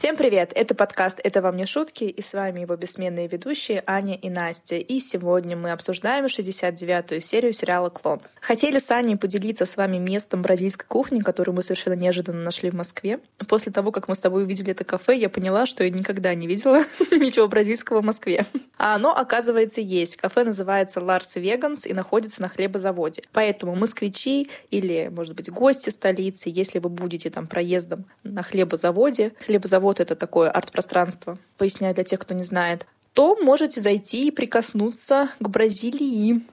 Всем привет! Это подкаст «Это вам не шутки» и с вами его бессменные ведущие Аня и Настя. И сегодня мы обсуждаем 69-ю серию сериала «Клон». Хотели с Аней поделиться с вами местом бразильской кухни, которую мы совершенно неожиданно нашли в Москве. После того, как мы с тобой увидели это кафе, я поняла, что я никогда не видела ничего бразильского в Москве. А оно, оказывается, есть. Кафе называется «Ларс Веганс» и находится на хлебозаводе. Поэтому москвичи или, может быть, гости столицы, если вы будете там проездом на хлебозаводе, хлебозавод вот это такое арт-пространство, поясняю для тех, кто не знает, то можете зайти и прикоснуться к Бразилии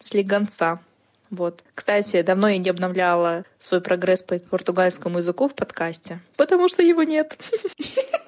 с легонца. Вот. Кстати, давно я не обновляла свой прогресс по португальскому языку в подкасте, потому что его нет.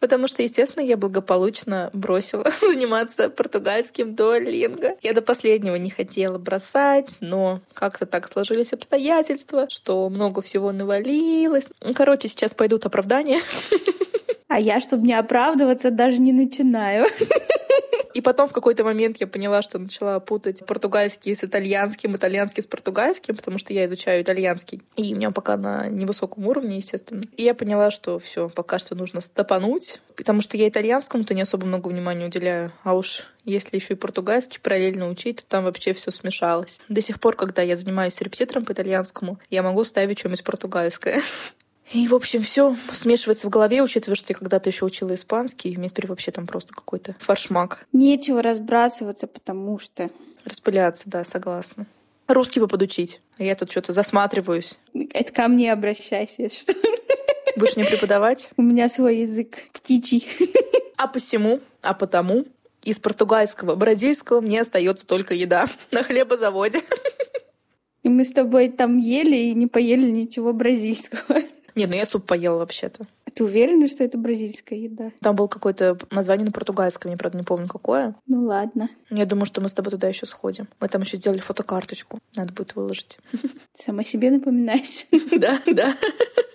Потому что, естественно, я благополучно бросила заниматься португальским дуолинго. Я до последнего не хотела бросать, но как-то так сложились обстоятельства, что много всего навалилось. Короче, сейчас пойдут оправдания. А я, чтобы не оправдываться, даже не начинаю. И потом в какой-то момент я поняла, что начала путать португальский с итальянским, итальянский с португальским, потому что я изучаю итальянский. И у меня пока на невысоком уровне, естественно. И я поняла, что все, пока что нужно стопануть, потому что я итальянскому-то не особо много внимания уделяю. А уж если еще и португальский параллельно учить, то там вообще все смешалось. До сих пор, когда я занимаюсь репетитором по итальянскому, я могу ставить что-нибудь португальское. И, в общем, все смешивается в голове, учитывая, что я когда-то еще учила испанский, и мне теперь вообще там просто какой-то фаршмак. Нечего разбрасываться, потому что... Распыляться, да, согласна. Русский бы подучить. А я тут что-то засматриваюсь. Это ко мне обращайся, что Будешь мне преподавать? У меня свой язык птичий. А посему, а потому из португальского, бразильского мне остается только еда на хлебозаводе. И мы с тобой там ели и не поели ничего бразильского. Не, ну я суп поела вообще-то. А ты уверена, что это бразильская еда? Там было какое-то название на португальском, я, правда, не помню, какое. Ну ладно. Я думаю, что мы с тобой туда еще сходим. Мы там еще сделали фотокарточку. Надо будет выложить. Сама себе напоминаешь. Да, да.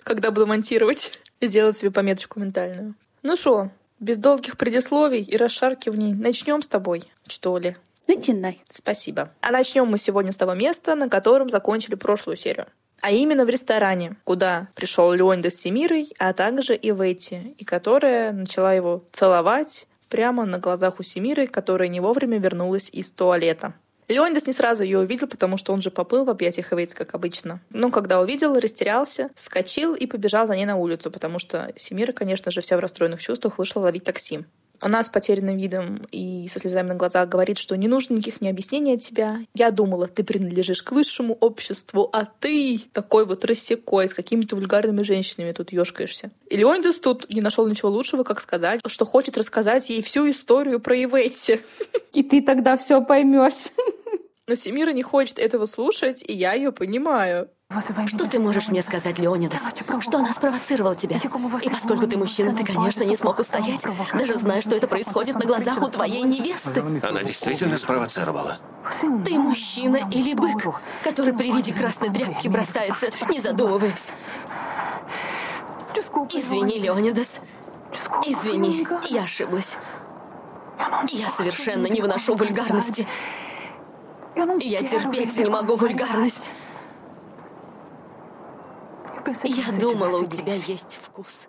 Когда буду монтировать, сделать себе пометочку ментальную. Ну что, без долгих предисловий и расшаркиваний начнем с тобой, что ли? Начинай. Спасибо. А начнем мы сегодня с того места, на котором закончили прошлую серию. А именно в ресторане, куда пришел Леонида с Семирой, а также и Ветти, и которая начала его целовать прямо на глазах у Семиры, которая не вовремя вернулась из туалета. Леонидас не сразу ее увидел, потому что он же поплыл в объятиях Эвейц, как обычно. Но когда увидел, растерялся, вскочил и побежал за ней на улицу, потому что Семира, конечно же, вся в расстроенных чувствах, вышла ловить такси. Она с потерянным видом и со слезами на глазах говорит, что не нужно никаких ни объяснений от тебя. Я думала, ты принадлежишь к высшему обществу, а ты такой вот рассекой с какими-то вульгарными женщинами тут ёшкаешься. И Леонидас тут не нашел ничего лучшего, как сказать, что хочет рассказать ей всю историю про Иветти. И ты тогда все поймешь. Но Семира не хочет этого слушать, и я ее понимаю. Что ты можешь мне сказать, Леонидас? Что она спровоцировала тебя? И поскольку ты мужчина, ты, конечно, не смог устоять, даже зная, что это происходит на глазах у твоей невесты. Она действительно спровоцировала. Ты мужчина или бык, который при виде красной дрянки бросается, не задумываясь. Извини, Леонидас. Извини, я ошиблась. Я совершенно не выношу вульгарности. Я терпеть не могу вульгарность. Я думала, у тебя есть вкус.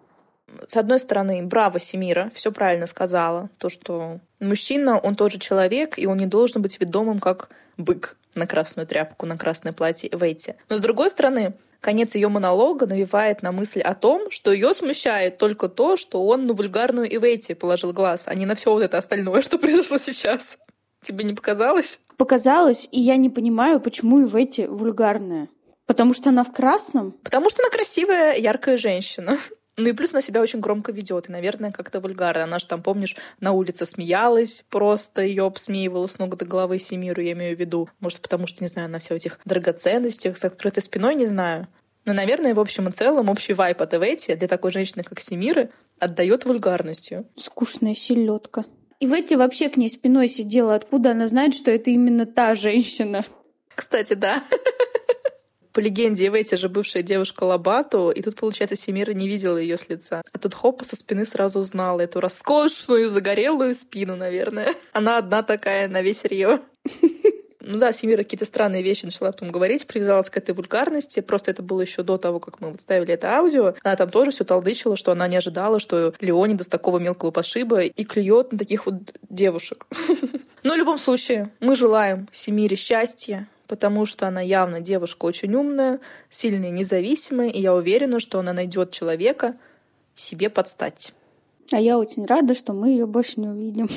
С одной стороны, браво, Семира, все правильно сказала. То, что мужчина, он тоже человек, и он не должен быть ведомым как бык на красную тряпку, на красное платье Вейти. Но с другой стороны, конец ее монолога навевает на мысль о том, что ее смущает только то, что он на вульгарную Ивейти положил глаз, а не на все вот это остальное, что произошло сейчас. Тебе не показалось? Показалось, и я не понимаю, почему Ивейти вульгарная. Потому что она в красном? Потому что она красивая, яркая женщина. Ну и плюс она себя очень громко ведет, и, наверное, как-то вульгарно. Она же там, помнишь, на улице смеялась, просто ее обсмеивала с ног до головы Семиру, я имею в виду. Может, потому что, не знаю, она вся в этих драгоценностях, с открытой спиной, не знаю. Но, наверное, в общем и целом, общий вайп от Эвети для такой женщины, как Семиры, отдает вульгарностью. Скучная селедка. И Ветти вообще к ней спиной сидела. Откуда она знает, что это именно та женщина? Кстати, да. по легенде Эвети же бывшая девушка Лабату, и тут, получается, Семира не видела ее с лица. А тут Хопа со спины сразу узнала эту роскошную, загорелую спину, наверное. Она одна такая на весь Рио. Ну да, Семира какие-то странные вещи начала потом говорить, привязалась к этой вульгарности. Просто это было еще до того, как мы вот ставили это аудио. Она там тоже все толдычила, что она не ожидала, что Леонидас такого мелкого пошиба и клюет на таких вот девушек. Но в любом случае, мы желаем Семире счастья, потому что она явно девушка очень умная, сильная, независимая, и я уверена, что она найдет человека себе подстать. А я очень рада, что мы ее больше не увидим.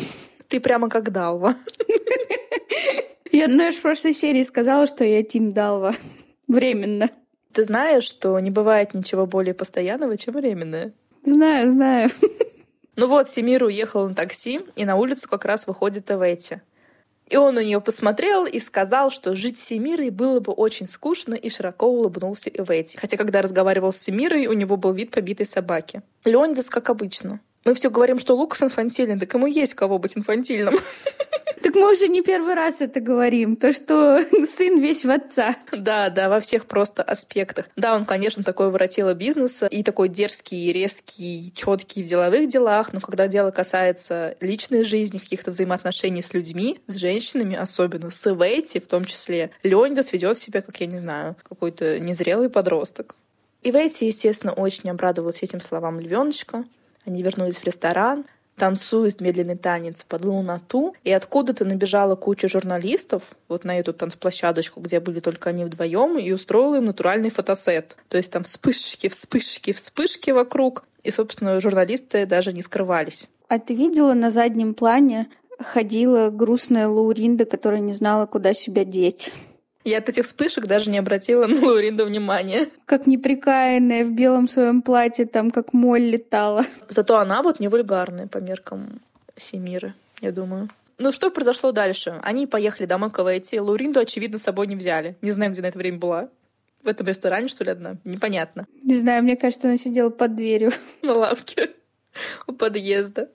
Ты прямо как Далва. Я, знаешь, в прошлой серии сказала, что я Тим Далва. Временно. Ты знаешь, что не бывает ничего более постоянного, чем временное? Знаю, знаю. Ну вот, Семир уехал на такси, и на улицу как раз выходит Эвети. И он на нее посмотрел и сказал, что жить с Семирой было бы очень скучно, и широко улыбнулся Эвети. Хотя, когда разговаривал с Семирой, у него был вид побитой собаки. Леонидас, как обычно. Мы все говорим, что Лукас инфантильный, так ему есть кого быть инфантильным. Так мы уже не первый раз это говорим, то, что сын весь в отца. Да, да, во всех просто аспектах. Да, он, конечно, такой воротило бизнеса и такой дерзкий, резкий, четкий в деловых делах, но когда дело касается личной жизни, каких-то взаимоотношений с людьми, с женщинами, особенно с Ивейти в том числе, Леонидас ведет себя, как я не знаю, какой-то незрелый подросток. Ивейти, естественно, очень обрадовалась этим словам львеночка. Они вернулись в ресторан, танцуют медленный танец под лунату, и откуда-то набежала куча журналистов вот на эту танцплощадочку, где были только они вдвоем, и устроила им натуральный фотосет. То есть там вспышки, вспышки, вспышки вокруг, и, собственно, журналисты даже не скрывались. А ты видела на заднем плане ходила грустная Лауринда, которая не знала, куда себя деть? Я от этих вспышек даже не обратила на Лауринду внимания. Как неприкаянная в белом своем платье, там как моль летала. Зато она вот не вульгарная по меркам Семиры, я думаю. Ну что произошло дальше? Они поехали домой к ВТ. Лауринду, очевидно, с собой не взяли. Не знаю, где на это время была. В этом ресторане, что ли, одна? Непонятно. Не знаю, мне кажется, она сидела под дверью. На лавке у подъезда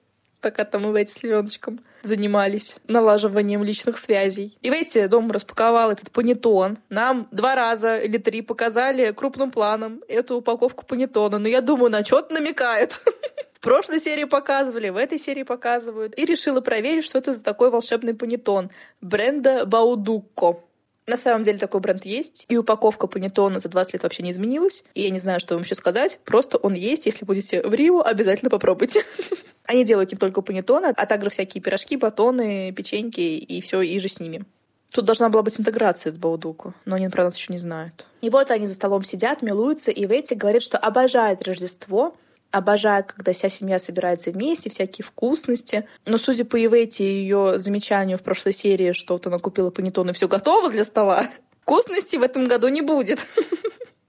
пока там Ивети с Леоночком занимались налаживанием личных связей. Ивети дом распаковал этот панетон. Нам два раза или три показали крупным планом эту упаковку панетона. Но я думаю, на что-то намекает. В прошлой серии показывали, в этой серии показывают. И решила проверить, что это за такой волшебный панетон бренда Баудукко. На самом деле такой бренд есть, и упаковка панетона за 20 лет вообще не изменилась. И я не знаю, что вам еще сказать, просто он есть. Если будете в Рио, обязательно попробуйте. Они делают не только панетоны, а также всякие пирожки, батоны, печеньки и все, и же с ними. Тут должна была быть интеграция с Баудуку, но они про нас еще не знают. И вот они за столом сидят, милуются, и Ветти говорит, что обожает Рождество, обожает, когда вся семья собирается вместе, всякие вкусности. Но судя по Ивети и ее замечанию в прошлой серии, что вот она купила панетон и все готово для стола, вкусностей в этом году не будет.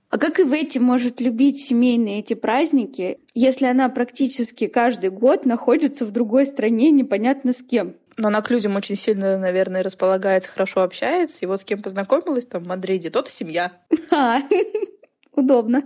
А как Ивети может любить семейные эти праздники, если она практически каждый год находится в другой стране, непонятно с кем? Но она к людям очень сильно, наверное, располагается, хорошо общается. И вот с кем познакомилась там в Мадриде, тот семья. А, удобно.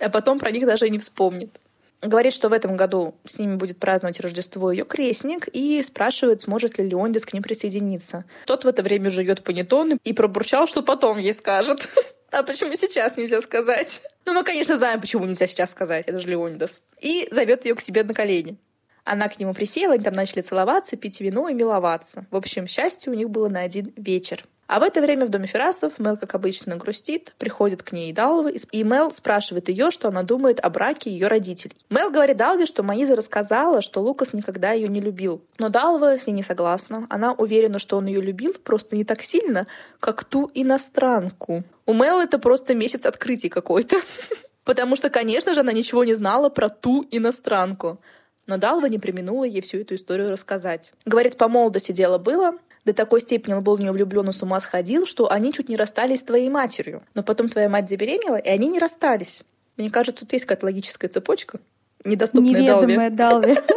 А потом про них даже и не вспомнит. Говорит, что в этом году с ними будет праздновать Рождество ее крестник и спрашивает, сможет ли Леондис к ним присоединиться. Тот в это время жует панетон и пробурчал, что потом ей скажет. А почему сейчас нельзя сказать? Ну, мы, конечно, знаем, почему нельзя сейчас сказать. Это же Леонидас. И зовет ее к себе на колени. Она к нему присела, они там начали целоваться, пить вино и миловаться. В общем, счастье у них было на один вечер. А в это время в доме Ферасов Мел, как обычно, грустит, приходит к ней Далва, и Мел спрашивает ее, что она думает о браке ее родителей. Мел говорит Далве, что Маиза рассказала, что Лукас никогда ее не любил. Но Далва с ней не согласна. Она уверена, что он ее любил, просто не так сильно, как ту иностранку. У Мел это просто месяц открытий какой-то. Потому что, конечно же, она ничего не знала про ту иностранку. Но Далва не применула ей всю эту историю рассказать. Говорит, по молодости дело было, до такой степени он был в нее влюблен и с ума сходил, что они чуть не расстались с твоей матерью. Но потом твоя мать забеременела, и они не расстались. Мне кажется, тут есть какая-то логическая цепочка, недоступная Неведомая Далве.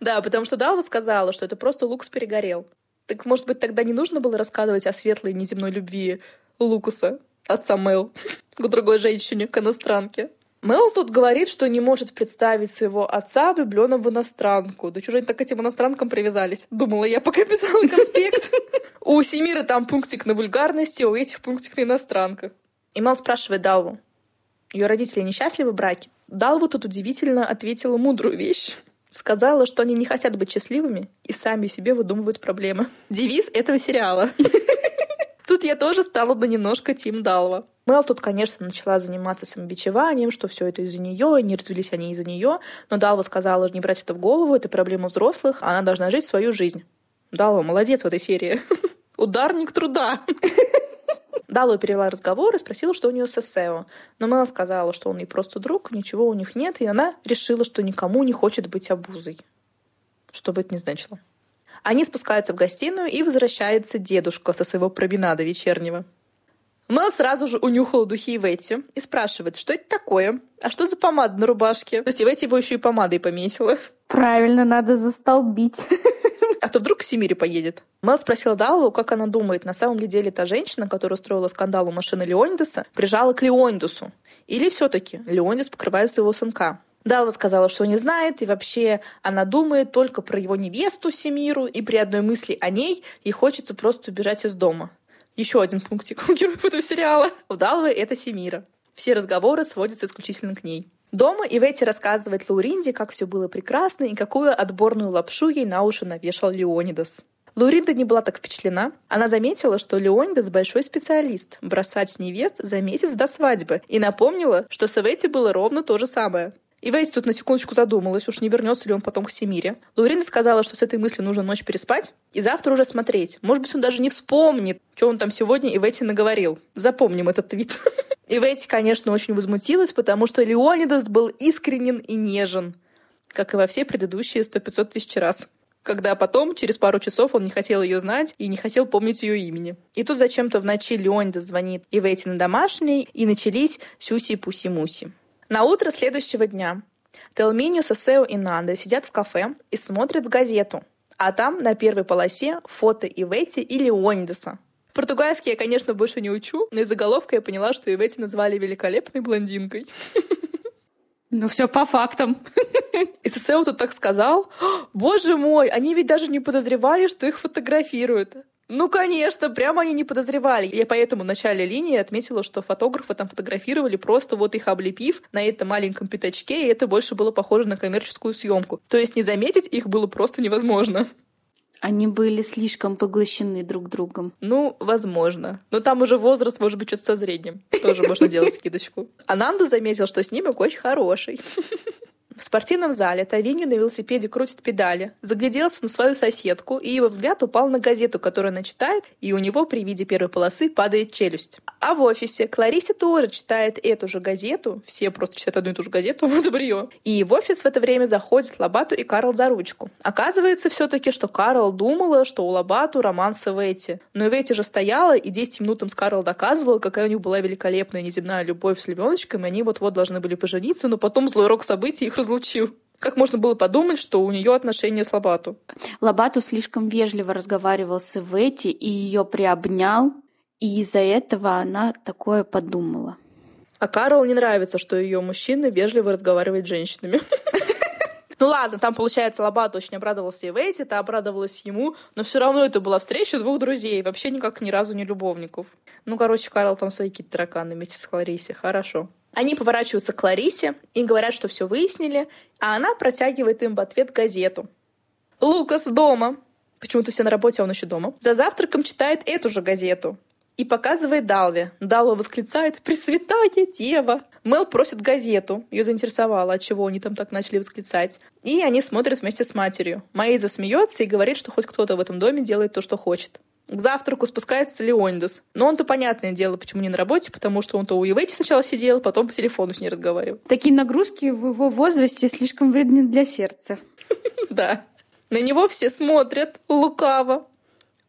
Да, потому что Далва сказала, что это просто Лукас перегорел. Так, может быть, тогда не нужно было рассказывать о светлой неземной любви Лукаса, отца Мэл, к другой женщине, к иностранке. Мэл тут говорит, что не может представить своего отца влюбленным в иностранку. Да чужие так этим иностранкам привязались? Думала я, пока писала конспект. У Семира там пунктик на вульгарности, у этих пунктик на иностранках. И Мэл спрашивает Далву, ее родители несчастливы в браке? Далва тут удивительно ответила мудрую вещь. Сказала, что они не хотят быть счастливыми и сами себе выдумывают проблемы. Девиз этого сериала. Тут я тоже стала бы немножко Тим Далва. Мел тут, конечно, начала заниматься самобичеванием, что все это из-за нее, не развелись они из-за нее, но Далва сказала не брать это в голову, это проблема взрослых, а она должна жить свою жизнь. Далва молодец в этой серии. Ударник труда. Далла перевела разговор и спросила, что у нее с Эссео. Но Мел сказала, что он ей просто друг, ничего у них нет, и она решила, что никому не хочет быть обузой. Что бы это ни значило. Они спускаются в гостиную, и возвращается дедушка со своего променада вечернего. Мел сразу же унюхала духи Иветти и спрашивает, что это такое? А что за помада на рубашке? То есть Иветти его еще и помадой пометила. Правильно, надо застолбить. А то вдруг к Симире поедет. Мел спросила Даллу, как она думает, на самом ли деле та женщина, которая устроила скандал у машины Леонидаса, прижала к Леонидасу. Или все таки Леонидас покрывает своего сынка. Далла сказала, что не знает, и вообще она думает только про его невесту Семиру, и при одной мысли о ней ей хочется просто убежать из дома. Еще один пунктик у героев этого сериала. У Даллы это Семира. Все разговоры сводятся исключительно к ней. Дома Иветти рассказывает Лауринде, как все было прекрасно и какую отборную лапшу ей на уши навешал Леонидас. Лауринда не была так впечатлена. Она заметила, что Леонидас большой специалист бросать невест за месяц до свадьбы и напомнила, что с Иветти было ровно то же самое. И Вейс тут на секундочку задумалась, уж не вернется ли он потом к Семире. Лаурина сказала, что с этой мыслью нужно ночь переспать и завтра уже смотреть. Может быть, он даже не вспомнит, что он там сегодня и Ивете наговорил. Запомним этот твит. И Ивете, конечно, очень возмутилась, потому что Леонидас был искренен и нежен, как и во все предыдущие сто пятьсот тысяч раз когда потом, через пару часов, он не хотел ее знать и не хотел помнить ее имени. И тут зачем-то в ночи Леонидас звонит Ивете на домашний, и начались сюси-пуси-муси. На утро следующего дня Телминью, Сосео и Нанда сидят в кафе и смотрят в газету. А там на первой полосе фото Ивети и Леонидаса. Португальский я, конечно, больше не учу, но из заголовка я поняла, что Ивети назвали великолепной блондинкой. Ну, все по фактам. И Сосео тут так сказал, боже мой, они ведь даже не подозревали, что их фотографируют. Ну, конечно, прямо они не подозревали. Я поэтому в начале линии отметила, что фотографы там фотографировали просто вот их облепив на этом маленьком пятачке, и это больше было похоже на коммерческую съемку. То есть не заметить их было просто невозможно. Они были слишком поглощены друг другом. Ну, возможно. Но там уже возраст, может быть, что-то со средним. Тоже можно сделать скидочку. А Нанду заметил, что снимок очень хороший. В спортивном зале Тавинью на велосипеде крутит педали, загляделся на свою соседку, и его взгляд упал на газету, которую она читает, и у него при виде первой полосы падает челюсть. А в офисе Кларисе тоже читает эту же газету, все просто читают одну и ту же газету, вот добрье. И в офис в это время заходят Лобату и Карл за ручку. Оказывается все таки что Карл думала, что у Лобату роман с Эвети. Но Эвети же стояла, и 10 минут им с Карл доказывала, какая у них была великолепная неземная любовь с львеночком, и они вот-вот должны были пожениться, но потом злой рок событий их разлучил. Как можно было подумать, что у нее отношения с Лобату? Лобату слишком вежливо разговаривал с Ивети и ее приобнял, и из-за этого она такое подумала. А Карл не нравится, что ее мужчина вежливо разговаривает с женщинами. Ну ладно, там, получается, Лобат очень обрадовался Ивейте, та обрадовалась ему, но все равно это была встреча двух друзей, вообще никак ни разу не любовников. Ну, короче, Карл там свои какие-то тараканы с Кларисе, хорошо. Они поворачиваются к Ларисе и говорят, что все выяснили, а она протягивает им в ответ газету. Лукас дома. Почему-то все на работе, а он еще дома. За завтраком читает эту же газету. И показывает Далве. Далва восклицает «Пресвятая Дева!». Мел просит газету. Ее заинтересовало, от чего они там так начали восклицать. И они смотрят вместе с матерью. Маиза смеется и говорит, что хоть кто-то в этом доме делает то, что хочет. К завтраку спускается Леонидас. Но он-то понятное дело, почему не на работе, потому что он-то у Ивети сначала сидел, потом по телефону с ней разговаривал. Такие нагрузки в его возрасте слишком вредны для сердца. Да. На него все смотрят лукаво.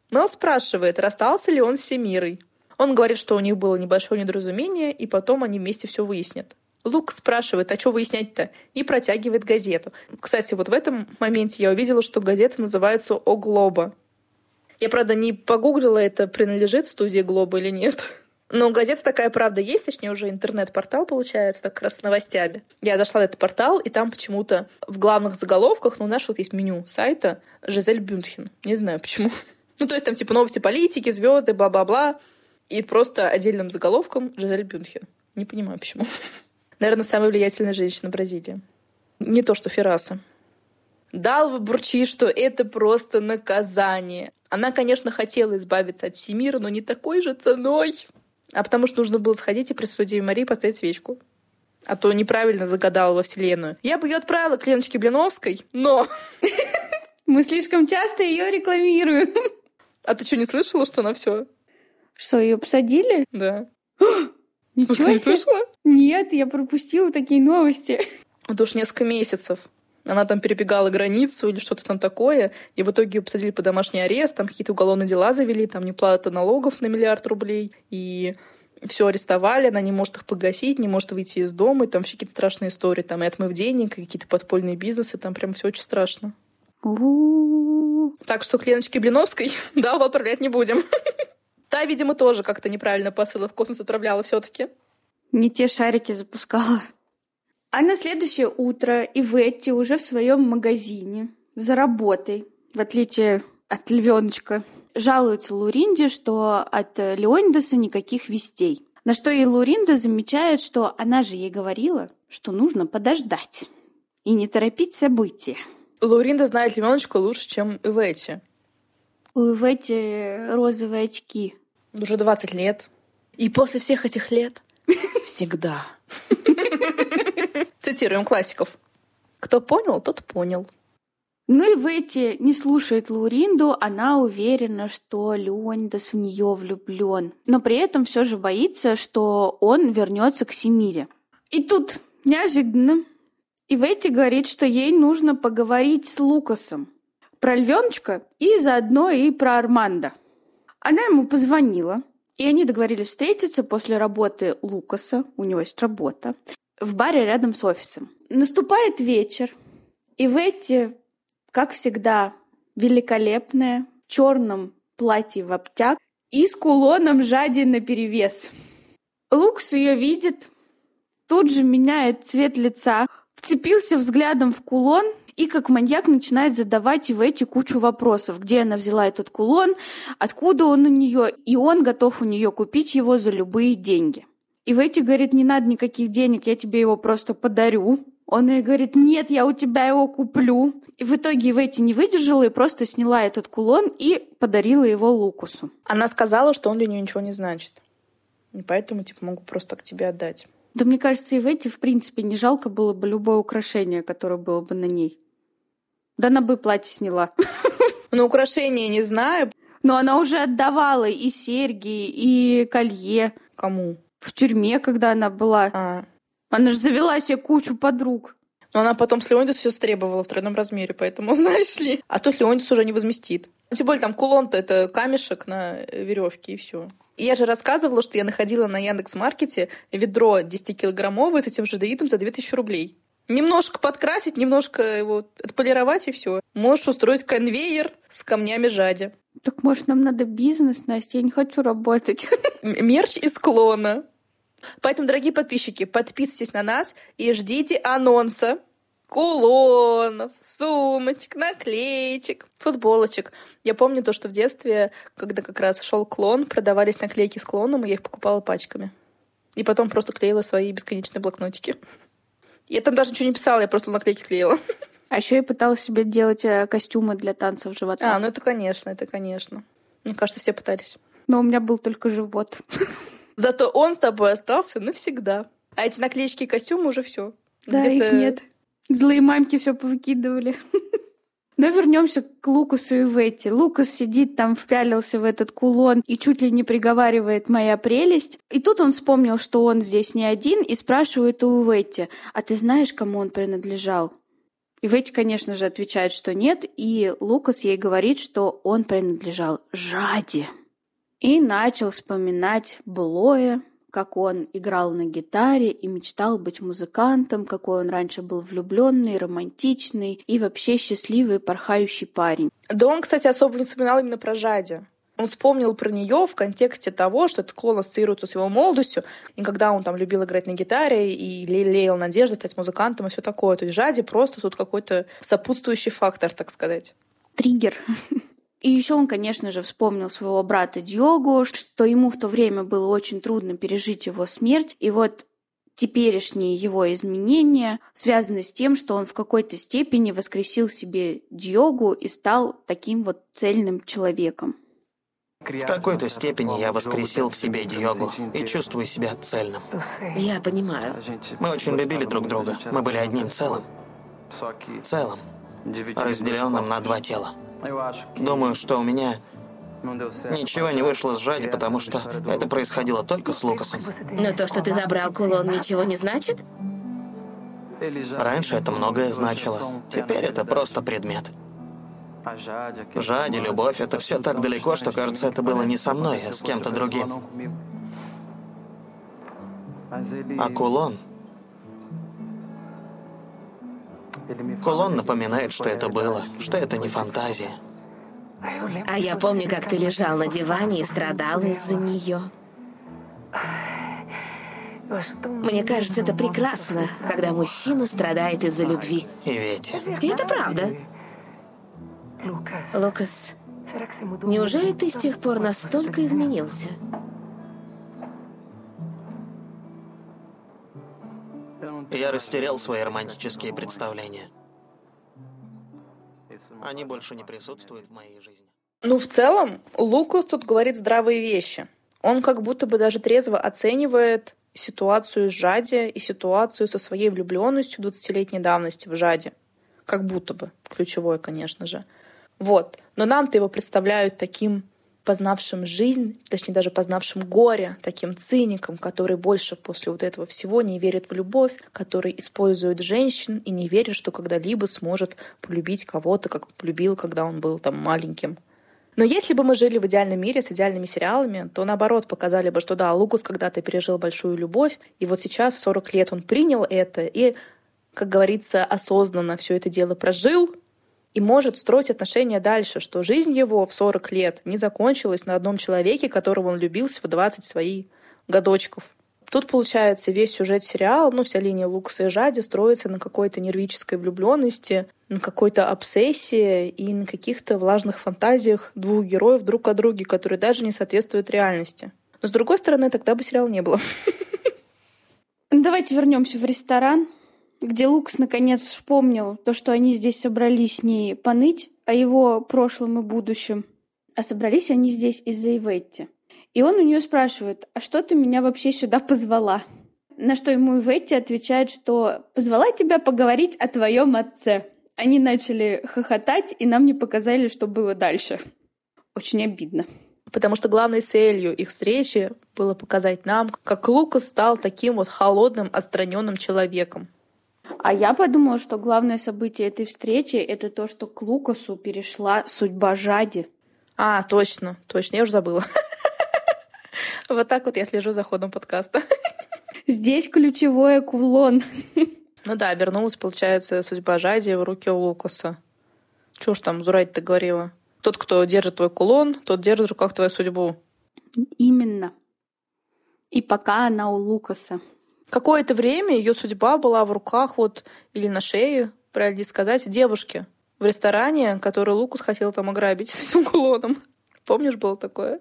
Мел спрашивает, расстался ли он с Семирой. Он говорит, что у них было небольшое недоразумение, и потом они вместе все выяснят. Лук спрашивает, а что выяснять-то? И протягивает газету. Кстати, вот в этом моменте я увидела, что газета называется «О Глоба». Я, правда, не погуглила, это принадлежит студии Глоба или нет. Но газета такая, правда, есть, точнее, уже интернет-портал, получается, так раз с новостями. Я зашла на этот портал, и там почему-то в главных заголовках, ну, знаешь, вот есть меню сайта Жизель Бюнтхен. Не знаю, почему. Ну, то есть там типа новости политики, звезды, бла-бла-бла. И просто отдельным заголовком Жизель Бюнхен. Не понимаю, почему. Наверное, самая влиятельная женщина Бразилии. Не то, что Ферраса. Далва бурчит, что это просто наказание. Она, конечно, хотела избавиться от Семира, но не такой же ценой. А потому что нужно было сходить и при Деве Марии поставить свечку. А то неправильно загадала во Вселенную. Я бы ее отправила к Леночке Блиновской, но... Мы слишком часто ее рекламируем. А ты что, не слышала, что она все? Что, ее посадили? Да. Ничего Ты не слышала? Нет, я пропустила такие новости. Это уж несколько месяцев. Она там перебегала границу или что-то там такое, и в итоге ее посадили по домашний арест, там какие-то уголовные дела завели, там неплата налогов на миллиард рублей, и все арестовали, она не может их погасить, не может выйти из дома, и там вообще какие-то страшные истории, там и отмыв денег, и какие-то подпольные бизнесы, там прям все очень страшно. Так что к Леночке Блиновской дал отправлять не будем. Та, видимо, тоже как-то неправильно посылы в космос отправляла все таки Не те шарики запускала. А на следующее утро Иветти уже в своем магазине за работой, в отличие от львеночка, жалуется Луринде, что от Леонидаса никаких вестей. На что и Луринда замечает, что она же ей говорила, что нужно подождать и не торопить события. Лауринда знает Леоночку лучше, чем Иветти. У Иветти розовые очки. Уже 20 лет. И после всех этих лет всегда. Цитируем классиков. Кто понял, тот понял. Ну и Ветти не слушает Луринду, она уверена, что Леонидас в нее влюблен, но при этом все же боится, что он вернется к Семире. И тут неожиданно Иветти говорит, что ей нужно поговорить с Лукасом про львеночка и заодно и про Армандо. Она ему позвонила, и они договорились встретиться после работы Лукаса, у него есть работа, в баре рядом с офисом. Наступает вечер, и Ветти, как всегда, великолепная, в черном платье в обтяг и с кулоном жади наперевес. Лукс ее видит, тут же меняет цвет лица, вцепился взглядом в кулон и как маньяк начинает задавать в эти кучу вопросов. Где она взяла этот кулон, откуда он у нее, и он готов у нее купить его за любые деньги. И Ветти говорит, не надо никаких денег, я тебе его просто подарю. Он ей говорит, нет, я у тебя его куплю. И в итоге Ветти не выдержала и просто сняла этот кулон и подарила его Лукусу. Она сказала, что он для нее ничего не значит. И поэтому, типа, могу просто так тебе отдать. Да мне кажется, и Ветти, в принципе, не жалко было бы любое украшение, которое было бы на ней. Да она бы платье сняла. Но украшения не знаю. Но она уже отдавала и серьги, и колье Кому? В тюрьме, когда она была. А. Она же завела себе кучу подруг. Но она потом с Леонидас все стребовала в тройном размере, поэтому, знаешь ли. А тут Леонидас уже не возместит. Тем более там кулон-то это камешек на веревке и все. И я же рассказывала, что я находила на Яндекс.Маркете ведро 10-килограммовое с этим жадеитом за 2000 рублей. Немножко подкрасить, немножко его отполировать и все. Можешь устроить конвейер с камнями жади. Так может нам надо бизнес, Настя? Я не хочу работать. Мерч из клона. Поэтому, дорогие подписчики, подписывайтесь на нас и ждите анонса кулонов, сумочек, наклеечек, футболочек. Я помню то, что в детстве, когда как раз шел клон, продавались наклейки с клоном, и я их покупала пачками. И потом просто клеила свои бесконечные блокнотики. Я там даже ничего не писала, я просто наклейки клеила. А еще я пыталась себе делать э, костюмы для танцев живота. А, ну это конечно, это конечно. Мне кажется, все пытались. Но у меня был только живот. Зато он с тобой остался навсегда. А эти наклеечки и костюмы уже все. Да, их нет. Злые мамки все повыкидывали. Но вернемся к Лукасу и Ветти. Лукас сидит там, впялился в этот кулон и чуть ли не приговаривает «моя прелесть». И тут он вспомнил, что он здесь не один, и спрашивает у Ветти, «А ты знаешь, кому он принадлежал?» И Ветти, конечно же, отвечает, что нет, и Лукас ей говорит, что он принадлежал Жаде. И начал вспоминать былое, как он играл на гитаре и мечтал быть музыкантом, какой он раньше был влюбленный, романтичный и вообще счастливый, порхающий парень. Да он, кстати, особо не вспоминал именно про Жади. Он вспомнил про нее в контексте того, что этот клон ассоциируется с его молодостью, и когда он там любил играть на гитаре и лелеял надежды стать музыкантом и все такое. То есть Жади просто тут какой-то сопутствующий фактор, так сказать. Триггер. И еще он, конечно же, вспомнил своего брата Диогу, что ему в то время было очень трудно пережить его смерть. И вот теперешние его изменения связаны с тем, что он в какой-то степени воскресил себе Диогу и стал таким вот цельным человеком. В какой-то степени я воскресил в себе Диогу и чувствую себя цельным. Я понимаю. Мы очень любили друг друга. Мы были одним целым. Целым. Разделенным на два тела. Думаю, что у меня ничего не вышло с Жади, потому что это происходило только с Лукасом. Но то, что ты забрал кулон, ничего не значит? Раньше это многое значило. Теперь это просто предмет. Жади, любовь — это все так далеко, что, кажется, это было не со мной, а с кем-то другим. А кулон... Кулон напоминает, что это было, что это не фантазия. А я помню, как ты лежал на диване и страдал из-за нее. Мне кажется, это прекрасно, когда мужчина страдает из-за любви. И ведь... И это правда. Лукас, неужели ты с тех пор настолько изменился? Я растерял свои романтические представления. Они больше не присутствуют в моей жизни. Ну, в целом, Лукас тут говорит здравые вещи. Он как будто бы даже трезво оценивает ситуацию с Жади и ситуацию со своей влюбленностью 20-летней давности в Жаде. Как будто бы. Ключевое, конечно же. Вот. Но нам-то его представляют таким познавшим жизнь, точнее даже познавшим горе, таким циником, который больше после вот этого всего не верит в любовь, который использует женщин и не верит, что когда-либо сможет полюбить кого-то, как полюбил, когда он был там маленьким. Но если бы мы жили в идеальном мире с идеальными сериалами, то наоборот показали бы, что да, Лукус когда-то пережил большую любовь, и вот сейчас в 40 лет он принял это и, как говорится, осознанно все это дело прожил, и может строить отношения дальше, что жизнь его в 40 лет не закончилась на одном человеке, которого он любился в 20 своих годочков. Тут, получается, весь сюжет сериала, ну, вся линия Лукаса и Жади строится на какой-то нервической влюбленности, на какой-то обсессии и на каких-то влажных фантазиях двух героев друг о друге, которые даже не соответствуют реальности. Но, с другой стороны, тогда бы сериала не было. Давайте вернемся в ресторан где Лукас наконец вспомнил то, что они здесь собрались не поныть о его прошлом и будущем, а собрались они здесь из-за Иветти. И он у нее спрашивает, а что ты меня вообще сюда позвала? На что ему Иветти отвечает, что позвала тебя поговорить о твоем отце. Они начали хохотать, и нам не показали, что было дальше. Очень обидно. Потому что главной целью их встречи было показать нам, как Лукас стал таким вот холодным, отстраненным человеком. А я подумала, что главное событие этой встречи — это то, что к Лукасу перешла судьба Жади. А, точно, точно, я уже забыла. Вот так вот я слежу за ходом подкаста. Здесь ключевое кулон. Ну да, вернулась, получается, судьба Жади в руки у Лукаса. Чего ж там Зурайт-то говорила? Тот, кто держит твой кулон, тот держит в руках твою судьбу. Именно. И пока она у Лукаса. Какое-то время ее судьба была в руках вот или на шее, правильно сказать, девушки в ресторане, который Лукус хотел там ограбить с этим кулоном. Помнишь, было такое?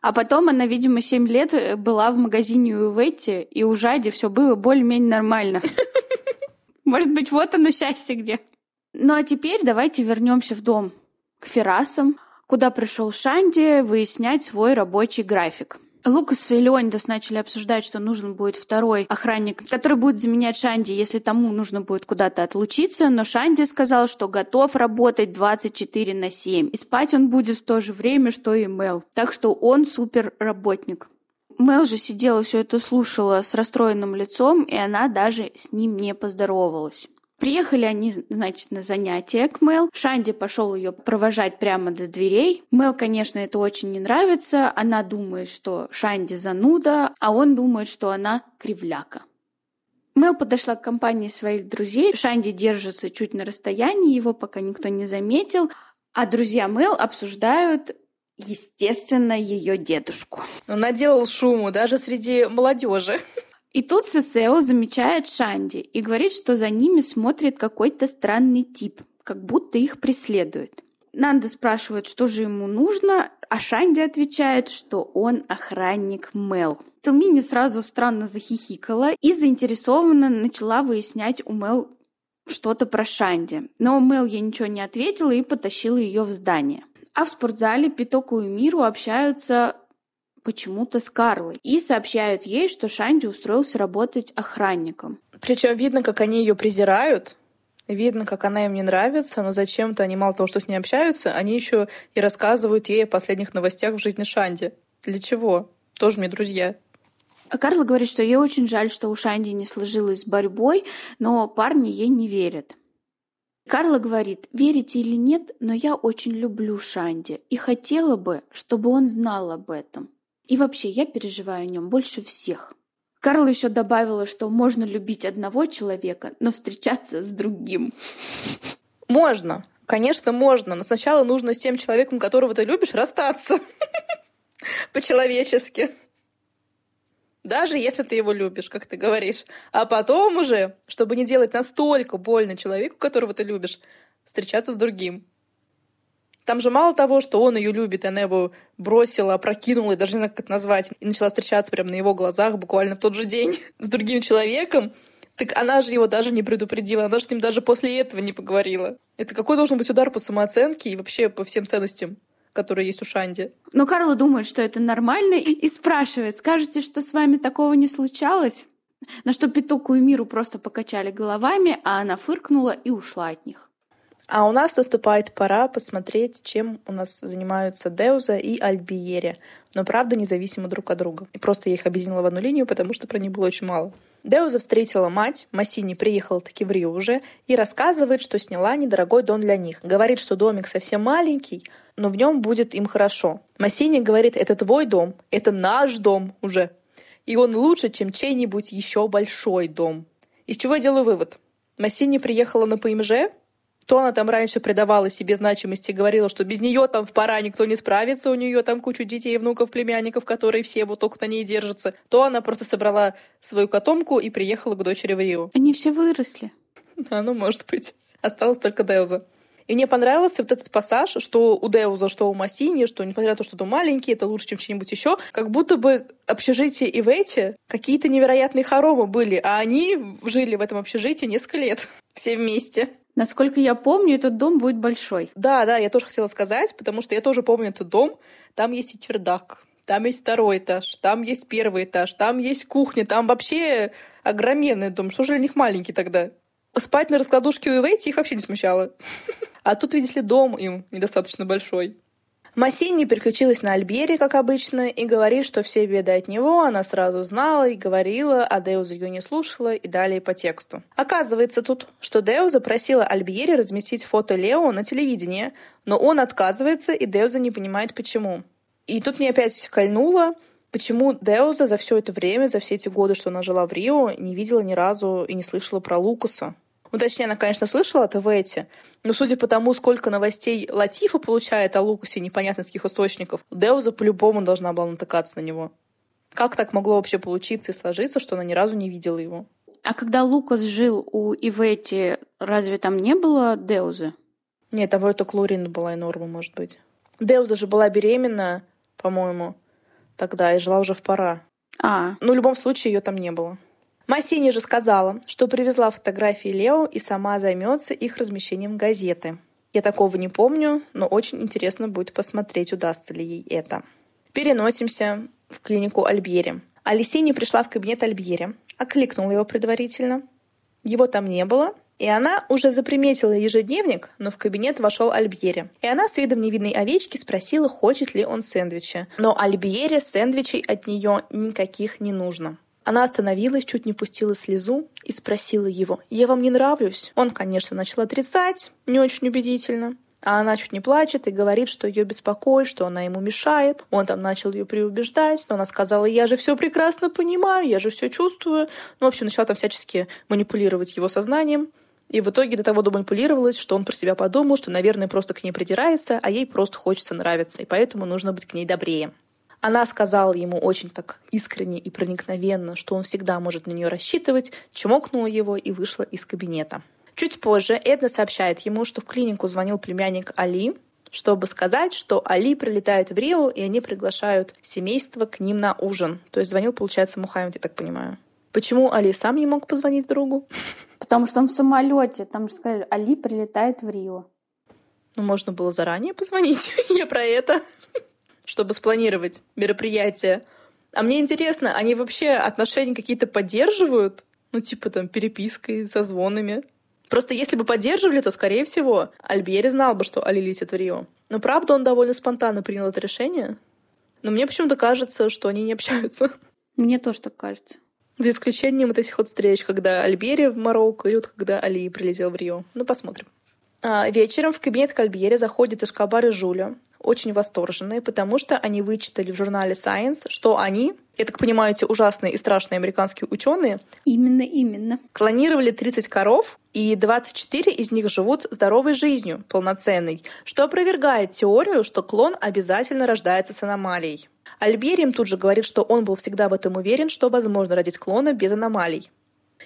А потом она, видимо, 7 лет э, была в магазине у Ветти, и у Жади все было более-менее нормально. Может быть, вот оно счастье где. Ну а теперь давайте вернемся в дом к Ферасам, куда пришел Шанди выяснять свой рабочий график. Лукас и Леонидас начали обсуждать, что нужен будет второй охранник, который будет заменять Шанди, если тому нужно будет куда-то отлучиться, но Шанди сказал, что готов работать 24 на 7. И спать он будет в то же время, что и Мел. Так что он супер работник. Мел же сидела все это слушала с расстроенным лицом, и она даже с ним не поздоровалась. Приехали они, значит, на занятия к Мел. Шанди пошел ее провожать прямо до дверей. Мел, конечно, это очень не нравится. Она думает, что Шанди зануда, а он думает, что она кривляка. Мел подошла к компании своих друзей. Шанди держится чуть на расстоянии, его пока никто не заметил. А друзья Мел обсуждают естественно, ее дедушку. Он наделал шуму даже среди молодежи. И тут Сесео замечает Шанди и говорит, что за ними смотрит какой-то странный тип, как будто их преследует. Нанда спрашивает, что же ему нужно, А Шанди отвечает, что он охранник Мел. Телмини сразу странно захихикала и заинтересованно начала выяснять у Мел что-то про Шанди. Но Мел ей ничего не ответила и потащила ее в здание. А в спортзале Питоку и Миру общаются почему-то с Карлой и сообщают ей, что Шанди устроился работать охранником. Причем видно, как они ее презирают, видно, как она им не нравится, но зачем-то они мало того, что с ней общаются, они еще и рассказывают ей о последних новостях в жизни Шанди. Для чего? Тоже мне друзья. А Карла говорит, что ей очень жаль, что у Шанди не сложилось с борьбой, но парни ей не верят. Карла говорит, верите или нет, но я очень люблю Шанди и хотела бы, чтобы он знал об этом. И вообще, я переживаю о нем больше всех. Карла еще добавила, что можно любить одного человека, но встречаться с другим. Можно, конечно, можно, но сначала нужно с тем человеком, которого ты любишь, расстаться. По-человечески. Даже если ты его любишь, как ты говоришь. А потом уже, чтобы не делать настолько больно человеку, которого ты любишь, встречаться с другим. Там же мало того, что он ее любит, и она его бросила, опрокинула, и даже не знаю, как это назвать, и начала встречаться прямо на его глазах буквально в тот же день с другим человеком, так она же его даже не предупредила, она же с ним даже после этого не поговорила. Это какой должен быть удар по самооценке и вообще по всем ценностям, которые есть у Шанди? Но Карла думает, что это нормально, и, и спрашивает, скажете, что с вами такого не случалось? На что Петуку и Миру просто покачали головами, а она фыркнула и ушла от них. А у нас наступает пора посмотреть, чем у нас занимаются Деуза и Альбиере, но правда независимо друг от друга. И просто я их объединила в одну линию, потому что про них было очень мало. Деуза встретила мать, Массини приехала таки в Рио уже, и рассказывает, что сняла недорогой дом для них. Говорит, что домик совсем маленький, но в нем будет им хорошо. Массини говорит, это твой дом, это наш дом уже. И он лучше, чем чей-нибудь еще большой дом. Из чего я делаю вывод? Массини приехала на ПМЖ, то она там раньше придавала себе значимости, говорила, что без нее там в пора никто не справится, у нее там кучу детей, внуков, племянников, которые все вот только на ней держатся, то она просто собрала свою котомку и приехала к дочери в Рио. Они все выросли. А, ну, может быть. Осталось только Деуза. И мне понравился вот этот пассаж, что у Деуза, что у Массини, что несмотря на то, что дом маленький, это лучше, чем что-нибудь еще, как будто бы общежитие и в эти какие-то невероятные хоромы были, а они жили в этом общежитии несколько лет все вместе. Насколько я помню, этот дом будет большой. Да, да, я тоже хотела сказать, потому что я тоже помню этот дом. Там есть и чердак, там есть второй этаж, там есть первый этаж, там есть кухня, там вообще огроменный дом. Что же для них маленький тогда? Спать на раскладушке у Ивейти их вообще не смущало. А тут, видите ли, дом им недостаточно большой. Массини переключилась на Альбери, как обычно, и говорит, что все беды от него она сразу знала и говорила, а Деуза ее не слушала, и далее по тексту. Оказывается тут, что Деуза просила Альбери разместить фото Лео на телевидении, но он отказывается, и Деуза не понимает, почему. И тут мне опять кольнуло, почему Деуза за все это время, за все эти годы, что она жила в Рио, не видела ни разу и не слышала про Лукаса. Ну, точнее, она, конечно, слышала это в эти, но судя по тому, сколько новостей Латифа получает о Лукасе непонятно с каких источников, Деуза по-любому должна была натыкаться на него. Как так могло вообще получиться и сложиться, что она ни разу не видела его? А когда Лукас жил у Ивети, разве там не было Деузы? Нет, там вроде только Лорина была и Норма, может быть. Деуза же была беременна, по-моему, тогда и жила уже в пора. А. Ну, в любом случае, ее там не было. Массини же сказала, что привезла фотографии Лео и сама займется их размещением в газеты. Я такого не помню, но очень интересно будет посмотреть, удастся ли ей это. Переносимся в клинику Альбьери. Алисини пришла в кабинет Альбьери, окликнула его предварительно. Его там не было, и она уже заприметила ежедневник, но в кабинет вошел Альбьери. И она с видом невидной овечки спросила, хочет ли он сэндвичи. Но Альбьери сэндвичей от нее никаких не нужно. Она остановилась, чуть не пустила слезу и спросила его, «Я вам не нравлюсь?» Он, конечно, начал отрицать, не очень убедительно. А она чуть не плачет и говорит, что ее беспокоит, что она ему мешает. Он там начал ее преубеждать, но она сказала, я же все прекрасно понимаю, я же все чувствую. Ну, в общем, начала там всячески манипулировать его сознанием. И в итоге до того доманипулировалась, что он про себя подумал, что, наверное, просто к ней придирается, а ей просто хочется нравиться, и поэтому нужно быть к ней добрее. Она сказала ему очень так искренне и проникновенно, что он всегда может на нее рассчитывать, чмокнула его и вышла из кабинета. Чуть позже Эдна сообщает ему, что в клинику звонил племянник Али, чтобы сказать, что Али прилетает в Рио, и они приглашают семейство к ним на ужин. То есть звонил, получается, Мухаммед, я так понимаю. Почему Али сам не мог позвонить другу? Потому что он в самолете. Там же сказали, Али прилетает в Рио. Ну, можно было заранее позвонить. я про это. Чтобы спланировать мероприятие. А мне интересно, они вообще отношения какие-то поддерживают? Ну, типа там перепиской, со звонами. Просто если бы поддерживали, то, скорее всего, Альбери знал бы, что Али летит в Рио. Но правда, он довольно спонтанно принял это решение. Но мне почему-то кажется, что они не общаются. Мне тоже так кажется. За исключением вот этих вот встреч, когда Альбери в Марокко, и вот когда Али прилетел в Рио. Ну, посмотрим. А, вечером в кабинет к Альбери заходит Эшкабар и Жуля, очень восторженные, потому что они вычитали в журнале Science, что они, я так понимаю, эти ужасные и страшные американские ученые, именно, именно, клонировали 30 коров, и 24 из них живут здоровой жизнью, полноценной, что опровергает теорию, что клон обязательно рождается с аномалией. Альберием тут же говорит, что он был всегда в этом уверен, что возможно родить клона без аномалий.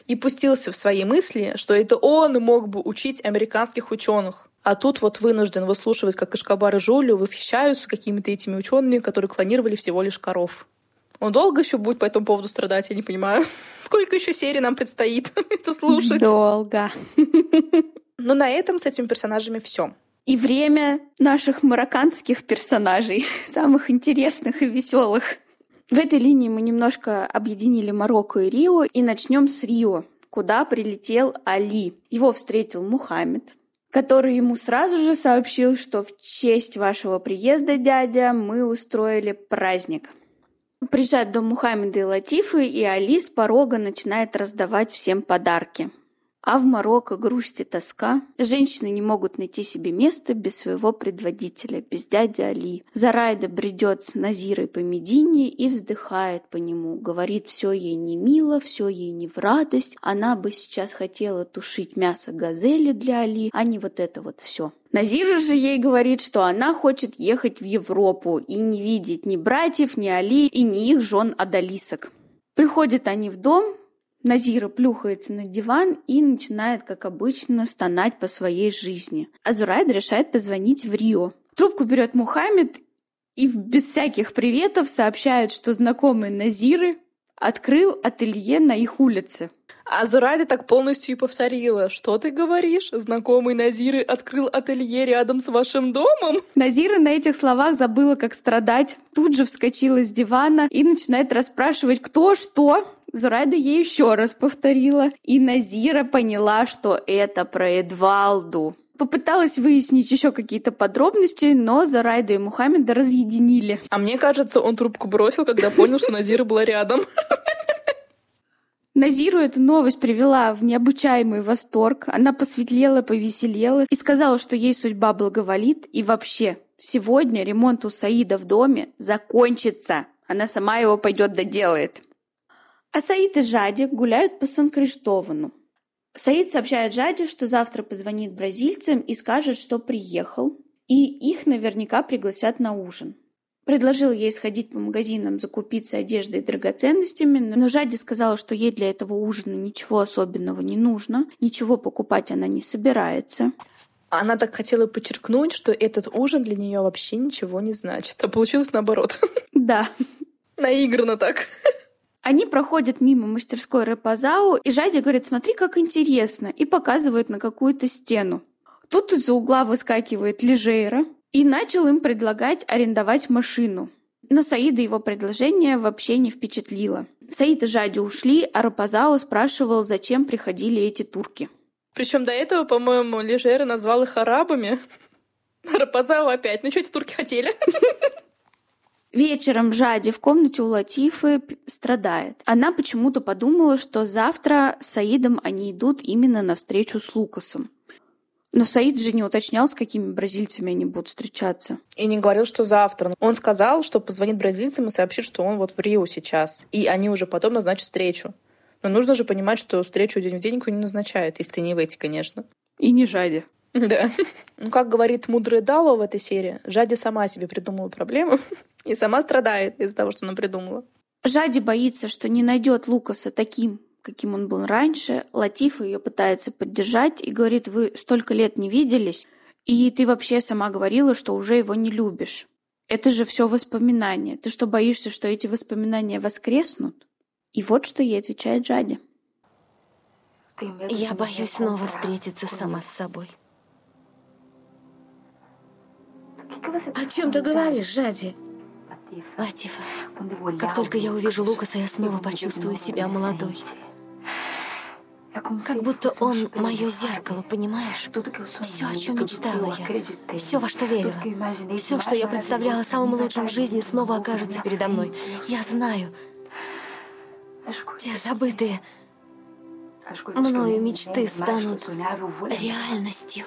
И пустился в свои мысли, что это он мог бы учить американских ученых. А тут вот вынужден выслушивать, как Кашкабар и Жулю восхищаются какими-то этими учеными, которые клонировали всего лишь коров. Он долго еще будет по этому поводу страдать, я не понимаю. Сколько еще серий нам предстоит это слушать? Долго. Но на этом с этими персонажами все. И время наших марокканских персонажей, самых интересных и веселых. В этой линии мы немножко объединили Марокко и Рио, и начнем с Рио, куда прилетел Али. Его встретил Мухаммед, который ему сразу же сообщил, что в честь вашего приезда, дядя, мы устроили праздник. Приезжает до Мухаммеда и Латифы, и Али с порога начинает раздавать всем подарки – а в Марокко грусть и тоска. Женщины не могут найти себе места без своего предводителя, без дяди Али. Зарайда бредет с Назирой по Медине и вздыхает по нему. Говорит, все ей не мило, все ей не в радость. Она бы сейчас хотела тушить мясо газели для Али, а не вот это вот все. Назира же ей говорит, что она хочет ехать в Европу и не видеть ни братьев, ни Али и ни их жен Адалисок. Приходят они в дом, Назира плюхается на диван и начинает, как обычно, стонать по своей жизни. А Зурайда решает позвонить в Рио. Трубку берет Мухаммед и без всяких приветов сообщает, что знакомый Назиры открыл ателье на их улице. А Зурайда так полностью и повторила. Что ты говоришь? Знакомый Назиры открыл ателье рядом с вашим домом? Назира на этих словах забыла, как страдать. Тут же вскочила с дивана и начинает расспрашивать, кто что. Зурайда ей еще раз повторила, и Назира поняла, что это про Эдвалду. Попыталась выяснить еще какие-то подробности, но Зарайда и Мухаммеда разъединили. А мне кажется, он трубку бросил, когда понял, что Назира была рядом. Назиру эта новость привела в необычаемый восторг. Она посветлела, повеселела и сказала, что ей судьба благоволит. И вообще, сегодня ремонт у Саида в доме закончится. Она сама его пойдет доделает. А Саид и Жади гуляют по Сан-Криштовану. Саид сообщает Жаде, что завтра позвонит бразильцам и скажет, что приехал, и их наверняка пригласят на ужин. Предложил ей сходить по магазинам, закупиться одеждой и драгоценностями, но Жади сказала, что ей для этого ужина ничего особенного не нужно, ничего покупать она не собирается. Она так хотела подчеркнуть, что этот ужин для нее вообще ничего не значит. А получилось наоборот. Да. Наигранно так. Они проходят мимо мастерской Рэпазау, и Жади говорит, смотри, как интересно, и показывает на какую-то стену. Тут из-за угла выскакивает Лежейра и начал им предлагать арендовать машину. Но Саида его предложение вообще не впечатлило. Саид и Жади ушли, а Рапазао спрашивал, зачем приходили эти турки. Причем до этого, по-моему, Лежера назвал их арабами. Рапазао опять. Ну что эти турки хотели? Вечером Жади в комнате у Латифы страдает. Она почему-то подумала, что завтра с Саидом они идут именно на встречу с Лукасом. Но Саид же не уточнял, с какими бразильцами они будут встречаться. И не говорил, что завтра. Он сказал, что позвонит бразильцам и сообщит, что он вот в Рио сейчас. И они уже потом назначат встречу. Но нужно же понимать, что встречу день в день никто не назначает, если ты не в эти, конечно. И не Жади. Да. Ну, как говорит мудрый Дало в этой серии, Жади сама себе придумала проблему и сама страдает из-за того, что она придумала. Жади боится, что не найдет Лукаса таким, каким он был раньше. Латифа ее пытается поддержать и говорит, вы столько лет не виделись, И ты вообще сама говорила, что уже его не любишь. Это же все воспоминания. Ты что, боишься, что эти воспоминания воскреснут? И вот что ей отвечает Жади. Я боюсь снова встретиться сама с собой. О чем ты говоришь, Жади? Латифа, как только я увижу Лукаса, я снова почувствую себя молодой. Как будто он мое зеркало, понимаешь? Все, о чем мечтала я, все, во что верила, все, что я представляла самым лучшим в жизни, снова окажется передо мной. Я знаю, те забытые мною мечты станут реальностью.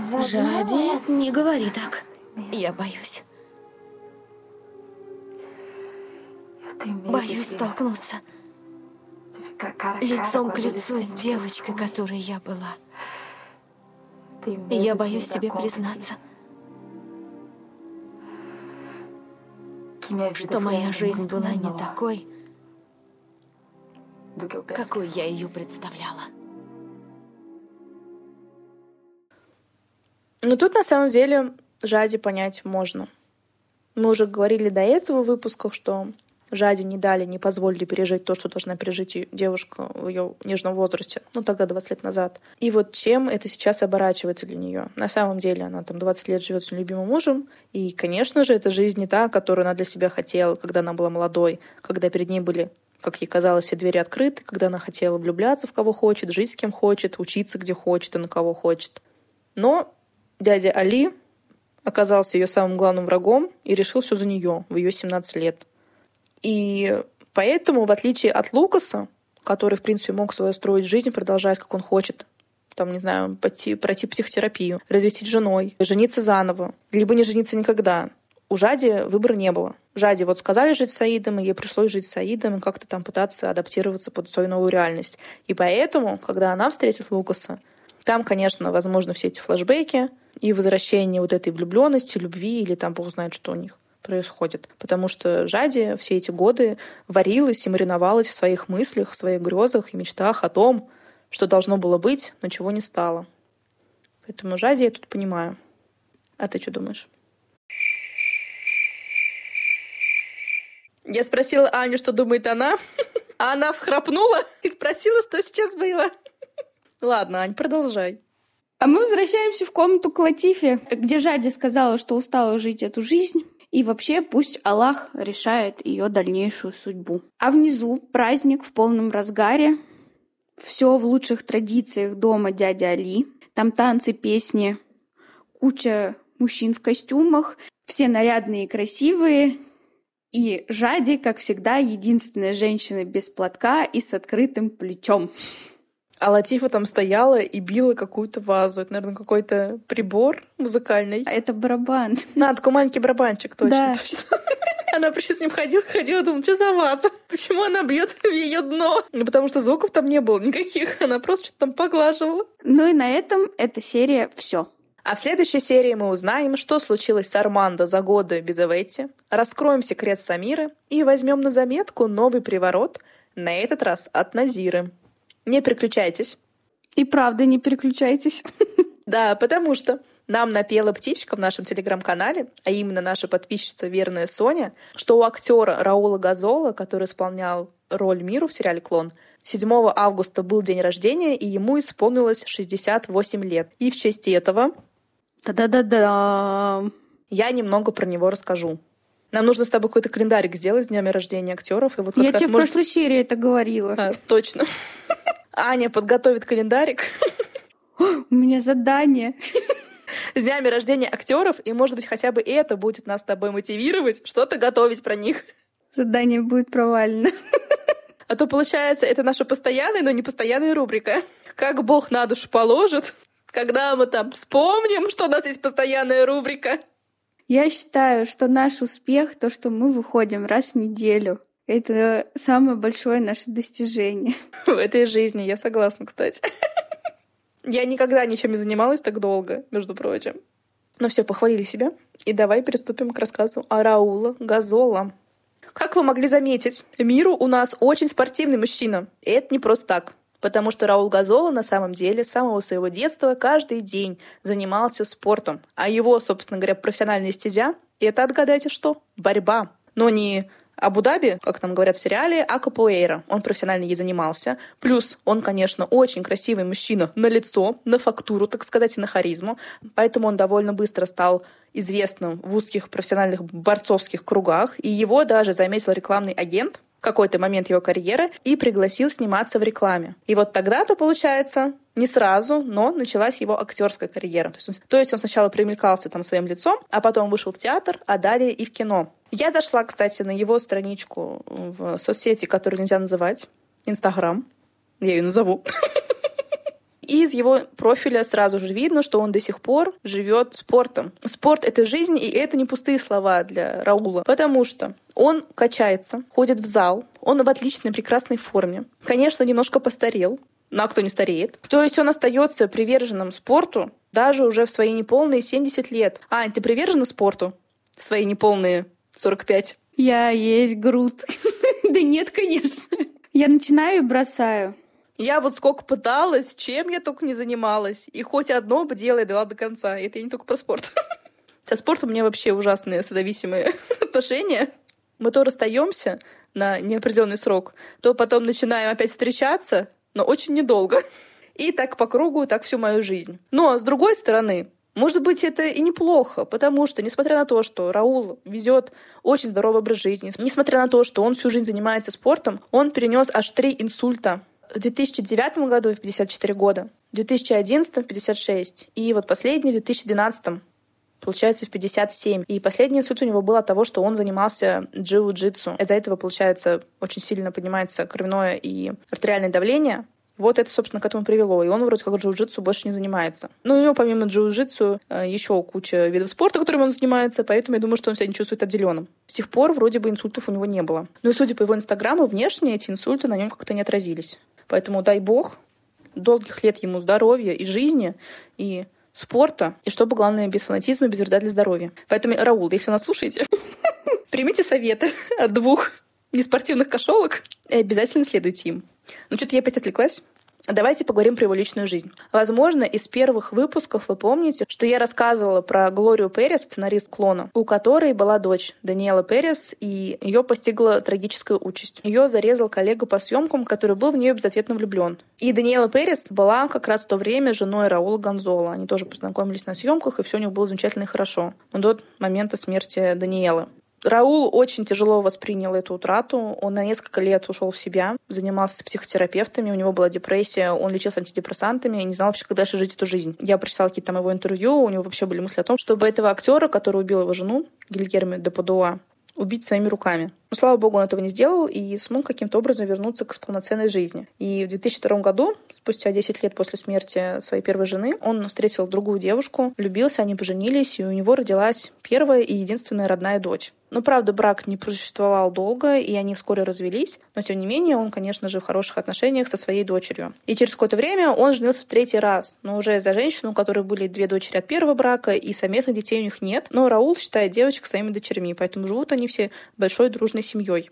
Жади, не говори так. Я боюсь. Боюсь столкнуться лицом к лицу с девочкой, которой я была. Я боюсь себе признаться, что моя жизнь была не такой, какой я ее представляла. Но тут на самом деле Жади понять можно. Мы уже говорили до этого в выпусках, что Жаде не дали, не позволили пережить то, что должна пережить девушка в ее нежном возрасте, ну тогда 20 лет назад. И вот чем это сейчас оборачивается для нее? На самом деле она там 20 лет живет с любимым мужем, и, конечно же, это жизнь не та, которую она для себя хотела, когда она была молодой, когда перед ней были как ей казалось, все двери открыты, когда она хотела влюбляться в кого хочет, жить с кем хочет, учиться где хочет и на кого хочет. Но дядя Али оказался ее самым главным врагом и решил все за нее в ее 17 лет. И поэтому, в отличие от Лукаса, который, в принципе, мог свою строить жизнь, продолжать, как он хочет, там, не знаю, пойти, пройти психотерапию, развестись женой, жениться заново, либо не жениться никогда. У Жади выбора не было. Жади вот сказали жить с Саидом, и ей пришлось жить с Саидом и как-то там пытаться адаптироваться под свою новую реальность. И поэтому, когда она встретит Лукаса, там, конечно, возможно, все эти флэшбэки и возвращение вот этой влюбленности, любви или там бог знает, что у них происходит. Потому что Жади все эти годы варилась и мариновалась в своих мыслях, в своих грезах и мечтах о том, что должно было быть, но чего не стало. Поэтому Жади я тут понимаю. А ты что думаешь? Я спросила Аню, что думает она, а она всхрапнула и спросила, что сейчас было. Ладно, Ань, продолжай. А мы возвращаемся в комнату к Латифе, где Жади сказала, что устала жить эту жизнь, и вообще пусть Аллах решает ее дальнейшую судьбу. А внизу праздник в полном разгаре. Все в лучших традициях дома дяди Али. Там танцы, песни, куча мужчин в костюмах, все нарядные и красивые. И Жади, как всегда, единственная женщина без платка и с открытым плечом. А Латифа там стояла и била какую-то вазу. Это, наверное, какой-то прибор музыкальный. А это барабан. На, такой маленький барабанчик, точно, Да. точно. Она почти с ним ходила, ходила, думала, что за ваза? Почему она бьет в ее дно? Ну, потому что звуков там не было никаких. Она просто что-то там поглаживала. Ну и на этом эта серия все. А в следующей серии мы узнаем, что случилось с Армандо за годы без Эветти, раскроем секрет Самиры и возьмем на заметку новый приворот, на этот раз от Назиры. Не переключайтесь. И правда, не переключайтесь. Да, потому что нам напела птичка в нашем телеграм-канале, а именно наша подписчица верная Соня, что у актера Раула Газола, который исполнял роль Миру в сериале «Клон», 7 августа был день рождения, и ему исполнилось 68 лет. И в честь этого Да-да-да-да. я немного про него расскажу. Нам нужно с тобой какой-то календарик сделать с днями рождения актеров. И вот как Я раз тебе в может- прошлой серии это говорила. А, точно. Аня подготовит календарик У меня задание. с днями рождения актеров, и, может быть, хотя бы это будет нас с тобой мотивировать что-то готовить про них. Задание будет провалено. А то, получается, это наша постоянная, но не постоянная рубрика. Как Бог на душу положит, когда мы там вспомним, что у нас есть постоянная рубрика. Я считаю, что наш успех, то, что мы выходим раз в неделю, это самое большое наше достижение. В этой жизни, я согласна, кстати. Я никогда ничем не занималась так долго, между прочим. Ну все, похвалили себя. И давай приступим к рассказу о Раула Газола. Как вы могли заметить, Миру у нас очень спортивный мужчина. И это не просто так. Потому что Раул Газола на самом деле с самого своего детства каждый день занимался спортом. А его, собственно говоря, профессиональная стезя — это, отгадайте что, борьба. Но не Абу-Даби, как нам говорят в сериале, а капуэйра. Он профессионально ей занимался. Плюс он, конечно, очень красивый мужчина на лицо, на фактуру, так сказать, и на харизму. Поэтому он довольно быстро стал известным в узких профессиональных борцовских кругах. И его даже заметил рекламный агент, какой-то момент его карьеры и пригласил сниматься в рекламе. И вот тогда-то, получается, не сразу, но началась его актерская карьера. То есть, он, то есть он сначала примелькался там своим лицом, а потом вышел в театр, а далее и в кино. Я зашла, кстати, на его страничку в соцсети, которую нельзя называть, Инстаграм. Я ее назову. И из его профиля сразу же видно, что он до сих пор живет спортом. Спорт — это жизнь, и это не пустые слова для Раула, потому что он качается, ходит в зал, он в отличной, прекрасной форме. Конечно, немножко постарел, ну а кто не стареет? То есть он остается приверженным спорту даже уже в свои неполные 70 лет. Ань, ты привержена спорту? В свои неполные 45? Я есть груд. да нет, конечно. Я начинаю и бросаю. Я вот сколько пыталась, чем я только не занималась. И хоть одно бы дело я дала до конца. Это я не только про спорт. Со спортом у меня вообще ужасные созависимые отношения. Мы то расстаемся на неопределенный срок, то потом начинаем опять встречаться, но очень недолго. И так по кругу, так всю мою жизнь. Но, с другой стороны, может быть, это и неплохо, потому что, несмотря на то, что Раул ведет очень здоровый образ жизни, несмотря на то, что он всю жизнь занимается спортом, он перенес аж три инсульта в 2009 году в 54 года, в 2011 в 56 и вот последний в 2012 получается, в 57. И последний инсульт у него был от того, что он занимался джиу-джитсу. Из-за этого, получается, очень сильно поднимается кровяное и артериальное давление. Вот это, собственно, к этому привело. И он вроде как джиу-джитсу больше не занимается. Но у него помимо джиу-джитсу э, еще куча видов спорта, которыми он занимается, поэтому я думаю, что он себя не чувствует обделенным. С тех пор вроде бы инсультов у него не было. Ну и судя по его инстаграму, внешне эти инсульты на нем как-то не отразились. Поэтому дай бог долгих лет ему здоровья и жизни, и спорта, и чтобы, главное, без фанатизма, без вреда для здоровья. Поэтому, Раул, если нас слушаете, примите советы от двух неспортивных кошелок и обязательно следуйте им. Ну, что-то я опять отвлеклась. Давайте поговорим про его личную жизнь. Возможно, из первых выпусков вы помните, что я рассказывала про Глорию Перес, сценарист клона, у которой была дочь Даниэла Перес, и ее постигла трагическая участь. Ее зарезал коллега по съемкам, который был в нее безответно влюблен. И Даниэла Перес была как раз в то время женой Раула Гонзола. Они тоже познакомились на съемках, и все у них было замечательно и хорошо. Но до момента смерти Даниэлы. Раул очень тяжело воспринял эту утрату. Он на несколько лет ушел в себя, занимался психотерапевтами, у него была депрессия, он лечился антидепрессантами и не знал вообще, как дальше жить эту жизнь. Я прочитала какие-то там его интервью, у него вообще были мысли о том, чтобы этого актера, который убил его жену, Гильермо де убить своими руками. Но, слава богу, он этого не сделал и смог каким-то образом вернуться к полноценной жизни. И в 2002 году, спустя 10 лет после смерти своей первой жены, он встретил другую девушку, влюбился, они поженились, и у него родилась первая и единственная родная дочь. Но, правда, брак не просуществовал долго, и они вскоре развелись. Но, тем не менее, он, конечно же, в хороших отношениях со своей дочерью. И через какое-то время он женился в третий раз. Но уже за женщину, у которой были две дочери от первого брака, и совместных детей у них нет. Но Раул считает девочек своими дочерьми, поэтому живут они все большой дружной семьей.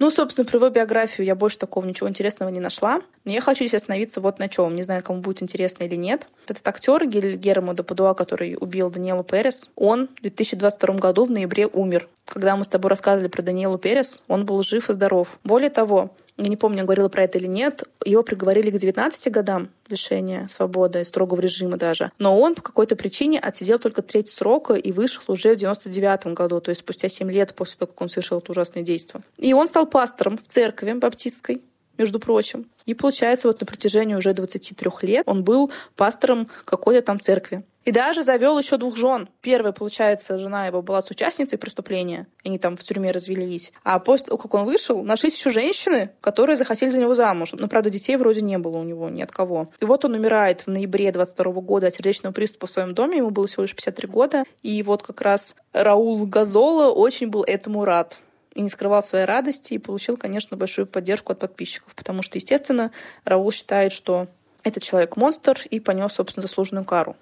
Ну, собственно, про его биографию я больше такого ничего интересного не нашла. Но я хочу здесь остановиться вот на чем. Не знаю, кому будет интересно или нет. Этот актер Гильермо де Падуа, который убил Даниэлу Перес, он в 2022 году в ноябре умер. Когда мы с тобой рассказывали про Даниэлу Перес, он был жив и здоров. Более того, я не помню, говорила про это или нет, его приговорили к 19 годам лишения свободы, строгого режима даже. Но он по какой-то причине отсидел только треть срока и вышел уже в 99 году, то есть спустя 7 лет после того, как он совершил это ужасное действие. И он стал пастором в церкви баптистской, между прочим. И получается, вот на протяжении уже 23 лет он был пастором какой-то там церкви. И даже завел еще двух жен. Первая, получается, жена его была с участницей преступления. Они там в тюрьме развелись. А после того, как он вышел, нашлись еще женщины, которые захотели за него замуж. Но, правда, детей вроде не было у него ни от кого. И вот он умирает в ноябре 22 года от сердечного приступа в своем доме. Ему было всего лишь 53 года. И вот как раз Раул Газола очень был этому рад и не скрывал своей радости и получил, конечно, большую поддержку от подписчиков, потому что, естественно, Раул считает, что этот человек монстр и понес, собственно, заслуженную кару.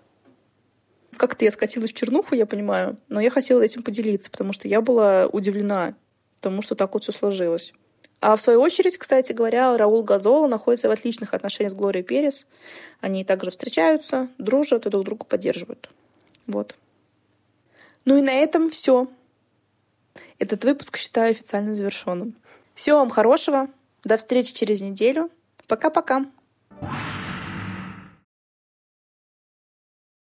Как-то я скатилась в чернуху, я понимаю, но я хотела этим поделиться, потому что я была удивлена тому, что так вот все сложилось. А в свою очередь, кстати говоря, Раул Газола находится в отличных отношениях с Глорией Перес. Они также встречаются, дружат и друг друга поддерживают. Вот. Ну и на этом все. Этот выпуск считаю официально завершенным. Всего вам хорошего. До встречи через неделю. Пока-пока.